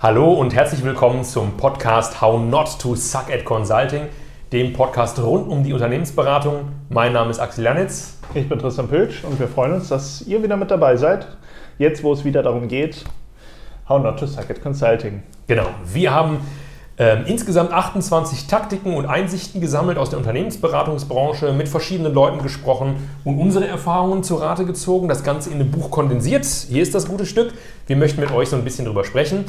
Hallo und herzlich willkommen zum Podcast How Not to Suck at Consulting, dem Podcast rund um die Unternehmensberatung. Mein Name ist Axel Janitz. Ich bin Tristan Pilsch und wir freuen uns, dass ihr wieder mit dabei seid. Jetzt, wo es wieder darum geht, How Not to Suck at Consulting. Genau, wir haben ähm, insgesamt 28 Taktiken und Einsichten gesammelt aus der Unternehmensberatungsbranche, mit verschiedenen Leuten gesprochen und unsere Erfahrungen zu Rate gezogen, das Ganze in einem Buch kondensiert. Hier ist das gute Stück. Wir möchten mit euch so ein bisschen drüber sprechen.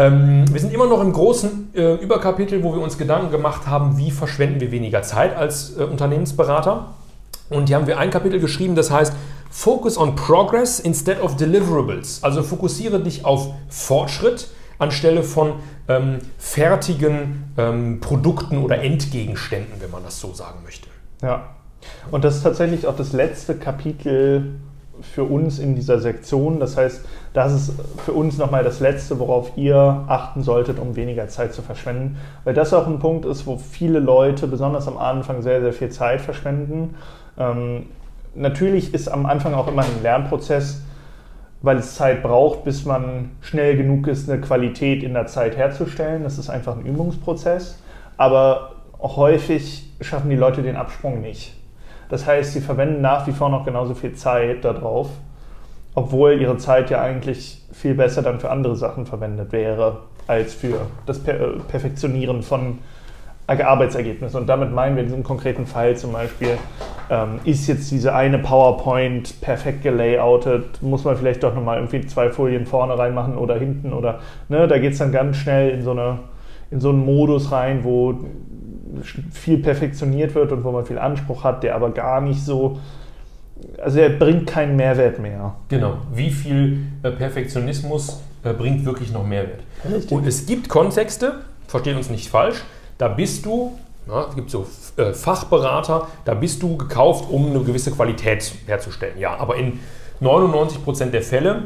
Ähm, wir sind immer noch im großen äh, Überkapitel, wo wir uns Gedanken gemacht haben, wie verschwenden wir weniger Zeit als äh, Unternehmensberater. Und hier haben wir ein Kapitel geschrieben, das heißt Focus on Progress instead of Deliverables. Also fokussiere dich auf Fortschritt anstelle von ähm, fertigen ähm, Produkten oder Endgegenständen, wenn man das so sagen möchte. Ja, und das ist tatsächlich auch das letzte Kapitel für uns in dieser Sektion. Das heißt, das ist für uns nochmal das Letzte, worauf ihr achten solltet, um weniger Zeit zu verschwenden. Weil das auch ein Punkt ist, wo viele Leute, besonders am Anfang, sehr, sehr viel Zeit verschwenden. Ähm, natürlich ist am Anfang auch immer ein Lernprozess, weil es Zeit braucht, bis man schnell genug ist, eine Qualität in der Zeit herzustellen. Das ist einfach ein Übungsprozess. Aber häufig schaffen die Leute den Absprung nicht. Das heißt, sie verwenden nach wie vor noch genauso viel Zeit darauf, obwohl ihre Zeit ja eigentlich viel besser dann für andere Sachen verwendet wäre, als für das per äh, Perfektionieren von Arbeitsergebnissen. Und damit meinen wir in diesem konkreten Fall zum Beispiel, ähm, ist jetzt diese eine PowerPoint perfekt gelayoutet, muss man vielleicht doch nochmal irgendwie zwei Folien vorne reinmachen oder hinten oder, ne, da geht es dann ganz schnell in so, eine, in so einen Modus rein, wo viel perfektioniert wird und wo man viel Anspruch hat, der aber gar nicht so, also er bringt keinen Mehrwert mehr. Genau. Wie viel äh, Perfektionismus äh, bringt wirklich noch Mehrwert? Richtig. Und es gibt Kontexte, versteht uns nicht falsch, da bist du, ja, es gibt so äh, Fachberater, da bist du gekauft, um eine gewisse Qualität herzustellen. Ja, aber in 99 Prozent der Fälle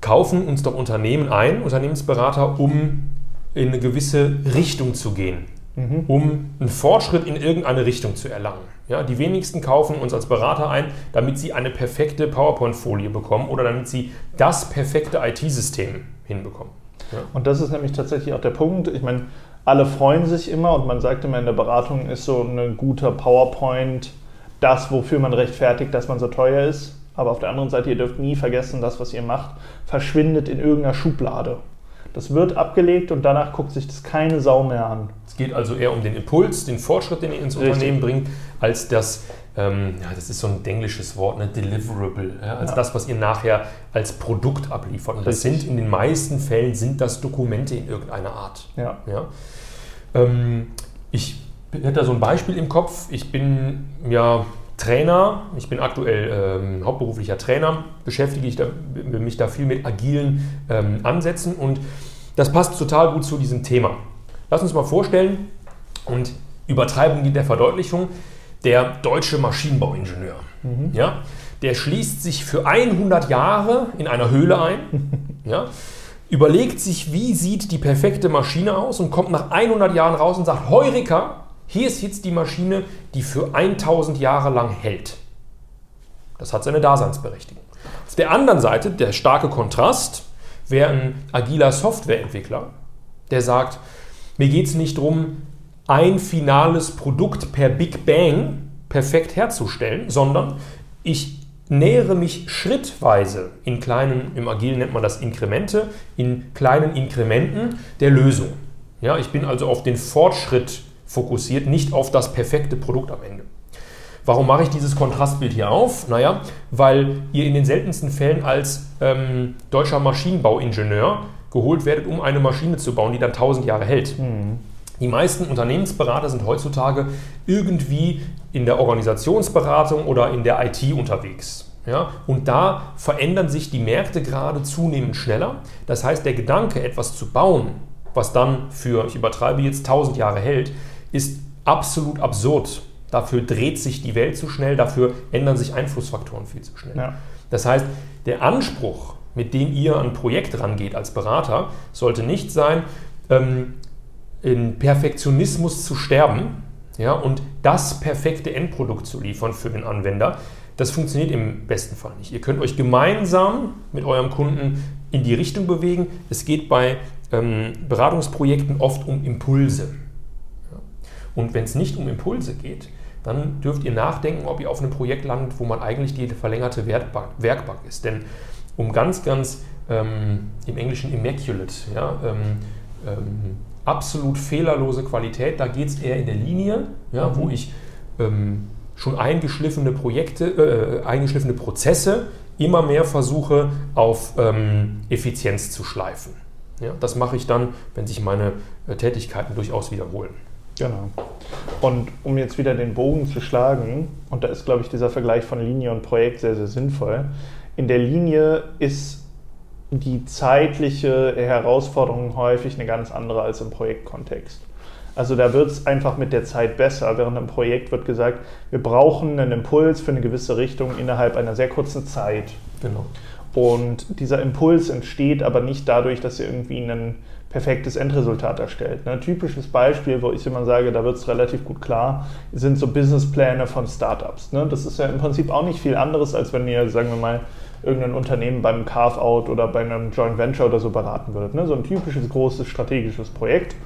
kaufen uns doch Unternehmen ein, Unternehmensberater, um in eine gewisse Richtung zu gehen mhm. um einen Fortschritt in irgendeine Richtung zu erlangen. Ja, die wenigsten kaufen uns als Berater ein, damit sie eine perfekte PowerPoint-Folie bekommen oder damit sie das perfekte IT-System hinbekommen. Ja. Und das ist nämlich tatsächlich auch der Punkt. Ich meine, alle freuen sich immer und man sagt immer in der Beratung ist so ein guter PowerPoint das, wofür man rechtfertigt, dass man so teuer ist. Aber auf der anderen Seite, ihr dürft nie vergessen, das, was ihr macht, verschwindet in irgendeiner Schublade. Das wird abgelegt und danach guckt sich das keine Sau mehr an. Es geht also eher um den Impuls, den Fortschritt, den ihr ins Richtig. Unternehmen bringt, als das, ähm, ja, das ist so ein englisches Wort, ne, deliverable, ja, als ja. das, was ihr nachher als Produkt abliefert. Und das Richtig. sind in den meisten Fällen sind das Dokumente in irgendeiner Art. Ja. ja? Ähm, ich hätte da so ein Beispiel im Kopf. Ich bin ja Trainer, ich bin aktuell ähm, hauptberuflicher Trainer, beschäftige ich da, mich da viel mit agilen ähm, Ansätzen und das passt total gut zu diesem Thema. Lass uns mal vorstellen und Übertreibung der Verdeutlichung, der deutsche Maschinenbauingenieur. Mhm. Ja, der schließt sich für 100 Jahre in einer Höhle ein, ja, überlegt sich, wie sieht die perfekte Maschine aus und kommt nach 100 Jahren raus und sagt, Heureka, hier ist jetzt die Maschine, die für 1000 Jahre lang hält. Das hat seine Daseinsberechtigung. Auf der anderen Seite, der starke Kontrast, wäre ein agiler Softwareentwickler, der sagt, mir geht es nicht darum, ein finales Produkt per Big Bang perfekt herzustellen, sondern ich nähere mich schrittweise in kleinen, im Agil nennt man das Inkremente, in kleinen Inkrementen der Lösung. Ja, ich bin also auf den Fortschritt fokussiert, nicht auf das perfekte Produkt am Ende. Warum mache ich dieses Kontrastbild hier auf? Naja, weil ihr in den seltensten Fällen als ähm, deutscher Maschinenbauingenieur geholt werdet, um eine Maschine zu bauen, die dann 1000 Jahre hält. Mhm. Die meisten Unternehmensberater sind heutzutage irgendwie in der Organisationsberatung oder in der IT unterwegs. Ja, und da verändern sich die Märkte gerade zunehmend schneller. Das heißt, der Gedanke, etwas zu bauen, was dann für, ich übertreibe jetzt, 1000 Jahre hält, ist absolut absurd. Dafür dreht sich die Welt zu schnell, dafür ändern sich Einflussfaktoren viel zu schnell. Ja. Das heißt, der Anspruch, mit dem ihr an ein Projekt rangeht als Berater, sollte nicht sein, ähm, in Perfektionismus zu sterben ja, und das perfekte Endprodukt zu liefern für den Anwender. Das funktioniert im besten Fall nicht. Ihr könnt euch gemeinsam mit eurem Kunden in die Richtung bewegen. Es geht bei ähm, Beratungsprojekten oft um Impulse. Und wenn es nicht um Impulse geht, dann dürft ihr nachdenken, ob ihr auf einem Projekt landet, wo man eigentlich die verlängerte Werkbank, Werkbank ist. Denn um ganz, ganz ähm, im Englischen immaculate, ja, ähm, ähm, absolut fehlerlose Qualität, da geht es eher in der Linie, ja, mhm. wo ich ähm, schon eingeschliffene Projekte, äh, eingeschliffene Prozesse immer mehr versuche auf ähm, Effizienz zu schleifen. Ja, das mache ich dann, wenn sich meine äh, Tätigkeiten durchaus wiederholen. Genau. Und um jetzt wieder den Bogen zu schlagen, und da ist, glaube ich, dieser Vergleich von Linie und Projekt sehr, sehr sinnvoll. In der Linie ist die zeitliche Herausforderung häufig eine ganz andere als im Projektkontext. Also da wird es einfach mit der Zeit besser. Während im Projekt wird gesagt, wir brauchen einen Impuls für eine gewisse Richtung innerhalb einer sehr kurzen Zeit. Genau. Und dieser Impuls entsteht aber nicht dadurch, dass ihr irgendwie ein perfektes Endresultat erstellt. Ein typisches Beispiel, wo ich immer sage, da wird es relativ gut klar, sind so Businesspläne von Startups. Ne? Das ist ja im Prinzip auch nicht viel anderes, als wenn ihr, sagen wir mal, irgendein Unternehmen beim Carve-out oder bei einem Joint Venture oder so beraten würdet. Ne? So ein typisches großes strategisches Projekt.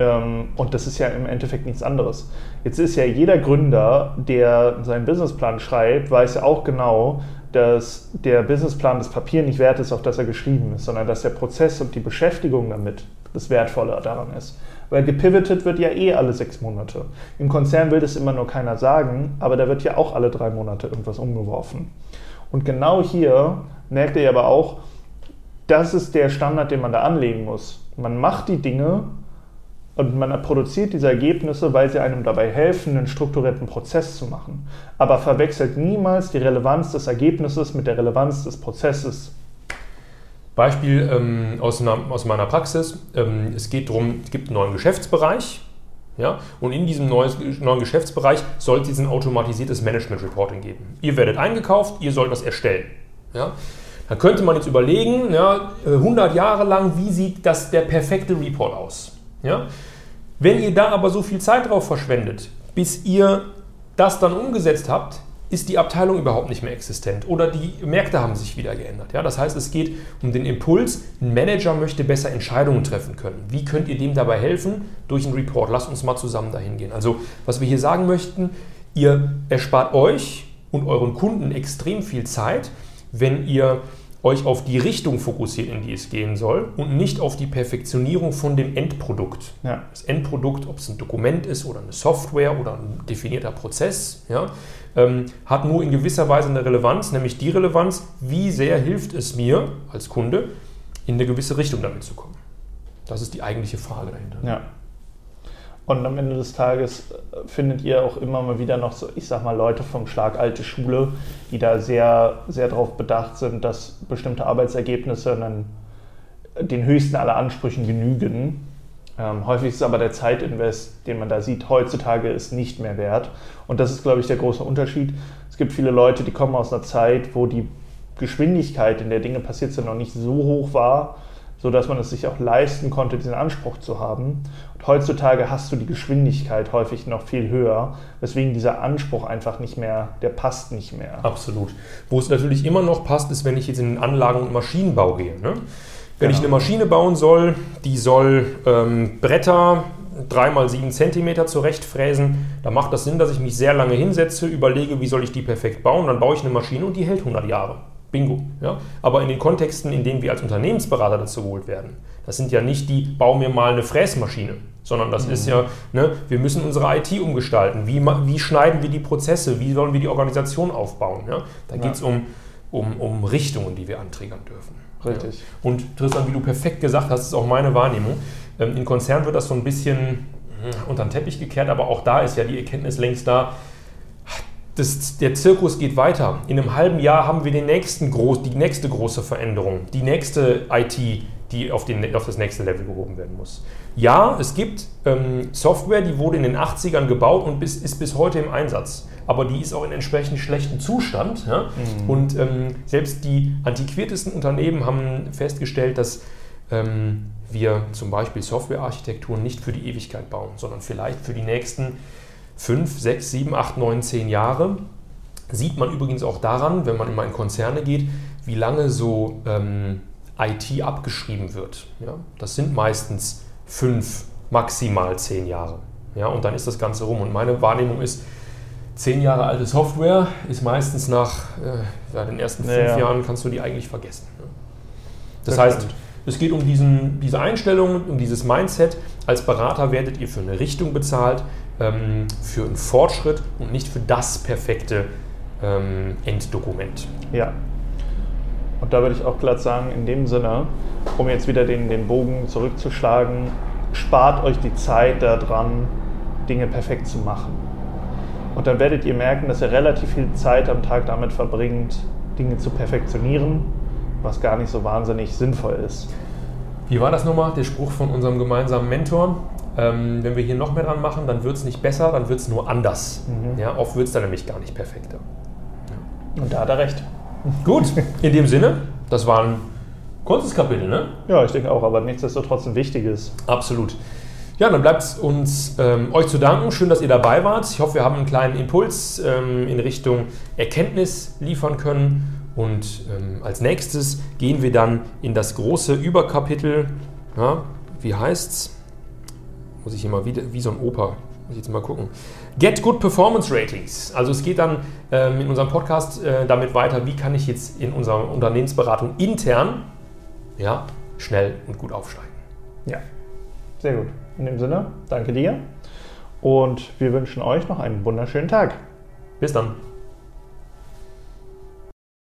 Ähm, und das ist ja im Endeffekt nichts anderes. Jetzt ist ja jeder Gründer, der seinen Businessplan schreibt, weiß ja auch genau, dass der Businessplan das Papier nicht wert ist, auf das er geschrieben ist, sondern dass der Prozess und die Beschäftigung damit das Wertvolle daran ist. Weil gepivotet wird ja eh alle sechs Monate. Im Konzern will das immer nur keiner sagen, aber da wird ja auch alle drei Monate irgendwas umgeworfen. Und genau hier merkt ihr aber auch, das ist der Standard, den man da anlegen muss. Man macht die Dinge und man produziert diese Ergebnisse, weil sie einem dabei helfen, einen strukturierten Prozess zu machen. Aber verwechselt niemals die Relevanz des Ergebnisses mit der Relevanz des Prozesses. Beispiel ähm, aus, einer, aus, meiner Praxis. Ähm, es geht darum, es gibt einen neuen Geschäftsbereich. Ja, und in diesem neues, neuen Geschäftsbereich soll es ein automatisiertes Management Reporting geben. Ihr werdet eingekauft, ihr sollt das erstellen. Ja, da könnte man jetzt überlegen, ja, 100 Jahre lang, wie sieht das der perfekte Report aus? Ja? Wenn ihr da aber so viel Zeit drauf verschwendet, bis ihr das dann umgesetzt habt, ist die Abteilung überhaupt nicht mehr existent oder die Märkte haben sich wieder geändert. Ja? Das heißt, es geht um den Impuls, ein Manager möchte besser Entscheidungen treffen können. Wie könnt ihr dem dabei helfen? Durch einen Report. Lasst uns mal zusammen dahin gehen. Also, was wir hier sagen möchten, ihr erspart euch und euren Kunden extrem viel Zeit, wenn ihr euch auf die Richtung fokussiert, in die es gehen soll und nicht auf die Perfektionierung von dem Endprodukt. Ja. Das Endprodukt, ob es ein Dokument ist oder eine Software oder ein definierter Prozess, ja, ähm, hat nur in gewisser Weise eine Relevanz, nämlich die Relevanz, wie sehr hilft es mir als Kunde, in eine gewisse Richtung damit zu kommen. Das ist die eigentliche Frage dahinter. Ja. Und am Ende des Tages äh, findet ihr auch immer mal wieder noch so, ich sag mal, Leute vom Schlag alte Schule, die da sehr, sehr darauf bedacht sind, dass bestimmte Arbeitsergebnisse einen, den höchsten aller Ansprüchen genügen. Ähm, häufig ist aber der Zeitinvest, den man da sieht, heutzutage ist nicht mehr wert. Und das ist, glaube ich, der große Unterschied. Es gibt viele Leute, die kommen aus einer Zeit, wo die Geschwindigkeit, in der Dinge passiert sind, noch nicht so hoch war so dass man es sich auch leisten konnte, diesen Anspruch zu haben. Und heutzutage hast du die Geschwindigkeit häufig noch viel höher, weswegen dieser Anspruch einfach nicht mehr, der passt nicht mehr. Absolut. Wo es natürlich immer noch passt, ist, wenn ich jetzt in den Anlagen- und Maschinenbau gehe. Ne? Wenn genau. ich eine Maschine bauen soll, die soll ähm, Bretter 3 mal 7 cm zurechtfräsen, dann macht das Sinn, dass ich mich sehr lange hinsetze, überlege, wie soll ich die perfekt bauen, dann baue ich eine Maschine und die hält 100 Jahre. Bingo. Ja? Aber in den Kontexten, in denen wir als Unternehmensberater dazu geholt werden, das sind ja nicht die, bau mir mal eine Fräsmaschine, sondern das mhm. ist ja, ne, wir müssen unsere IT umgestalten. Wie, wie schneiden wir die Prozesse? Wie sollen wir die Organisation aufbauen? Ja? Da ja. geht es um, um, um Richtungen, die wir anträgern dürfen. Richtig. Ja. Und Tristan, wie du perfekt gesagt hast, ist auch meine Wahrnehmung. Ähm, in Konzernen wird das so ein bisschen hm, unter den Teppich gekehrt, aber auch da ist ja die Erkenntnis längst da, das, der Zirkus geht weiter. In einem halben Jahr haben wir den nächsten groß, die nächste große Veränderung, die nächste IT, die auf, den, auf das nächste Level gehoben werden muss. Ja, es gibt ähm, Software, die wurde in den 80ern gebaut und bis, ist bis heute im Einsatz. Aber die ist auch in entsprechend schlechtem Zustand. Ja? Mhm. Und ähm, selbst die antiquiertesten Unternehmen haben festgestellt, dass ähm, wir zum Beispiel Softwarearchitekturen nicht für die Ewigkeit bauen, sondern vielleicht für die nächsten fünf, sechs, sieben, acht, neun, zehn Jahre. Sieht man übrigens auch daran, wenn man immer in Konzerne geht, wie lange so ähm, IT abgeschrieben wird. Ja? Das sind meistens fünf, maximal zehn Jahre. Ja? Und dann ist das Ganze rum. Und meine Wahrnehmung ist, zehn Jahre alte Software ist meistens nach äh, ja, den ersten fünf ja, Jahren kannst du die eigentlich vergessen. Ne? Das, das heißt, es geht um diesen, diese Einstellung, um dieses Mindset. Als Berater werdet ihr für eine Richtung bezahlt, ähm, für einen Fortschritt und nicht für das perfekte ähm, Enddokument. Ja. Und da würde ich auch glatt sagen, in dem Sinne, um jetzt wieder den, den Bogen zurückzuschlagen, spart euch die Zeit daran, Dinge perfekt zu machen. Und dann werdet ihr merken, dass ihr relativ viel Zeit am Tag damit verbringt, Dinge zu perfektionieren, was gar nicht so wahnsinnig sinnvoll ist. Wie war das nochmal, der Spruch von unserem gemeinsamen Mentor? Ähm, wenn wir hier noch mehr dran machen, dann wird es nicht besser, dann wird es nur anders. Mhm. Ja, oft wird es dann nämlich gar nicht perfekter. Ja. Und da hat er recht. Gut, in dem Sinne, das war ein kurzes Kapitel, ne? Ja, ich denke auch, aber nichtsdestotrotz ein wichtiges. Absolut. Ja, dann bleibt es uns ähm, euch zu danken. Schön, dass ihr dabei wart. Ich hoffe, wir haben einen kleinen Impuls ähm, in Richtung Erkenntnis liefern können. Und ähm, als nächstes gehen wir dann in das große Überkapitel. Ja, wie heißt's? Muss ich hier mal wieder, wie so ein Opa, muss ich jetzt mal gucken. Get Good Performance Ratings. Also es geht dann ähm, in unserem Podcast äh, damit weiter, wie kann ich jetzt in unserer Unternehmensberatung intern ja, schnell und gut aufsteigen. Ja, sehr gut. In dem Sinne, danke dir und wir wünschen euch noch einen wunderschönen Tag. Bis dann.